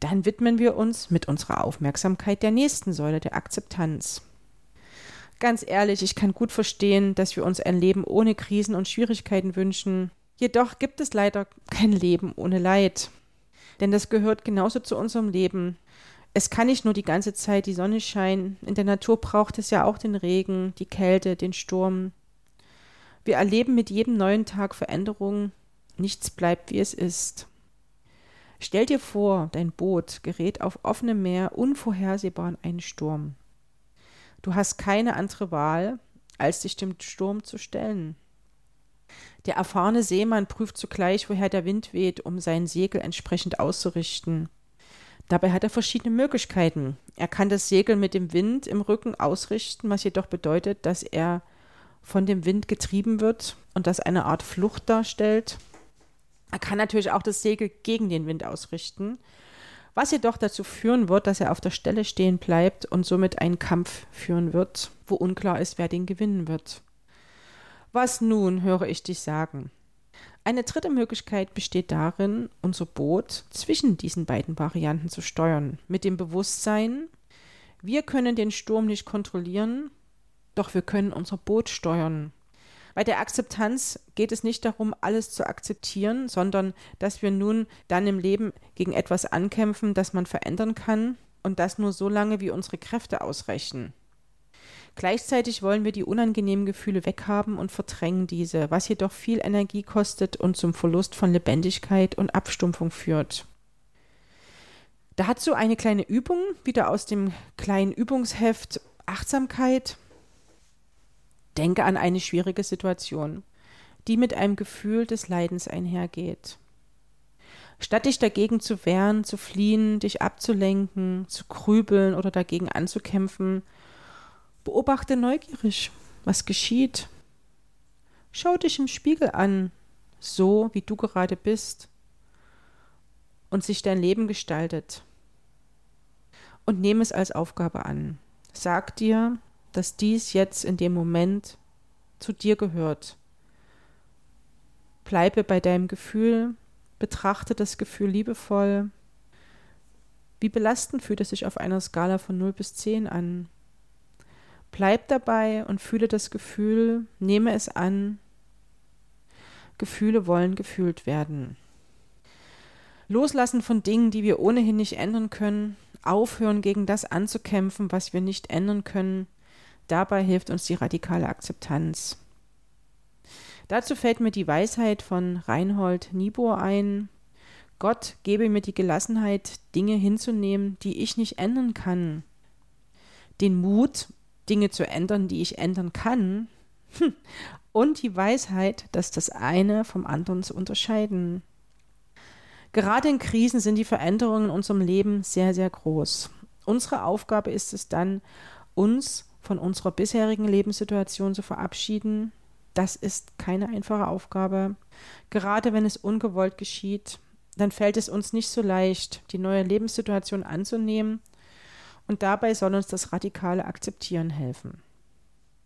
Dann widmen wir uns mit unserer Aufmerksamkeit der nächsten Säule der Akzeptanz. Ganz ehrlich, ich kann gut verstehen, dass wir uns ein Leben ohne Krisen und Schwierigkeiten wünschen. Jedoch gibt es leider kein Leben ohne Leid. Denn das gehört genauso zu unserem Leben. Es kann nicht nur die ganze Zeit die Sonne scheinen. In der Natur braucht es ja auch den Regen, die Kälte, den Sturm. Wir erleben mit jedem neuen Tag Veränderungen. Nichts bleibt, wie es ist. Stell dir vor, dein Boot gerät auf offenem Meer unvorhersehbar in einen Sturm. Du hast keine andere Wahl, als dich dem Sturm zu stellen. Der erfahrene Seemann prüft zugleich, woher der Wind weht, um sein Segel entsprechend auszurichten. Dabei hat er verschiedene Möglichkeiten. Er kann das Segel mit dem Wind im Rücken ausrichten, was jedoch bedeutet, dass er von dem Wind getrieben wird und das eine Art Flucht darstellt. Er kann natürlich auch das Segel gegen den Wind ausrichten, was jedoch dazu führen wird, dass er auf der Stelle stehen bleibt und somit einen Kampf führen wird, wo unklar ist, wer den gewinnen wird. Was nun, höre ich dich sagen? Eine dritte Möglichkeit besteht darin, unser Boot zwischen diesen beiden Varianten zu steuern, mit dem Bewusstsein, wir können den Sturm nicht kontrollieren, doch wir können unser Boot steuern. Bei der Akzeptanz geht es nicht darum, alles zu akzeptieren, sondern dass wir nun dann im Leben gegen etwas ankämpfen, das man verändern kann und das nur so lange, wie unsere Kräfte ausreichen. Gleichzeitig wollen wir die unangenehmen Gefühle weghaben und verdrängen diese, was jedoch viel Energie kostet und zum Verlust von Lebendigkeit und Abstumpfung führt. Dazu eine kleine Übung, wieder aus dem kleinen Übungsheft Achtsamkeit. Denke an eine schwierige Situation, die mit einem Gefühl des Leidens einhergeht. Statt dich dagegen zu wehren, zu fliehen, dich abzulenken, zu grübeln oder dagegen anzukämpfen, beobachte neugierig, was geschieht. Schau dich im Spiegel an, so wie du gerade bist und sich dein Leben gestaltet. Und nehme es als Aufgabe an. Sag dir, dass dies jetzt in dem Moment zu dir gehört. Bleibe bei deinem Gefühl, betrachte das Gefühl liebevoll. Wie belastend fühlt es sich auf einer Skala von 0 bis 10 an? Bleib dabei und fühle das Gefühl, nehme es an. Gefühle wollen gefühlt werden. Loslassen von Dingen, die wir ohnehin nicht ändern können, aufhören gegen das anzukämpfen, was wir nicht ändern können, Dabei hilft uns die radikale Akzeptanz. Dazu fällt mir die Weisheit von Reinhold Niebuhr ein. Gott gebe mir die Gelassenheit, Dinge hinzunehmen, die ich nicht ändern kann. Den Mut, Dinge zu ändern, die ich ändern kann. Und die Weisheit, dass das eine vom anderen zu unterscheiden. Gerade in Krisen sind die Veränderungen in unserem Leben sehr, sehr groß. Unsere Aufgabe ist es dann, uns von unserer bisherigen Lebenssituation zu verabschieden, das ist keine einfache Aufgabe. Gerade wenn es ungewollt geschieht, dann fällt es uns nicht so leicht, die neue Lebenssituation anzunehmen und dabei soll uns das radikale Akzeptieren helfen.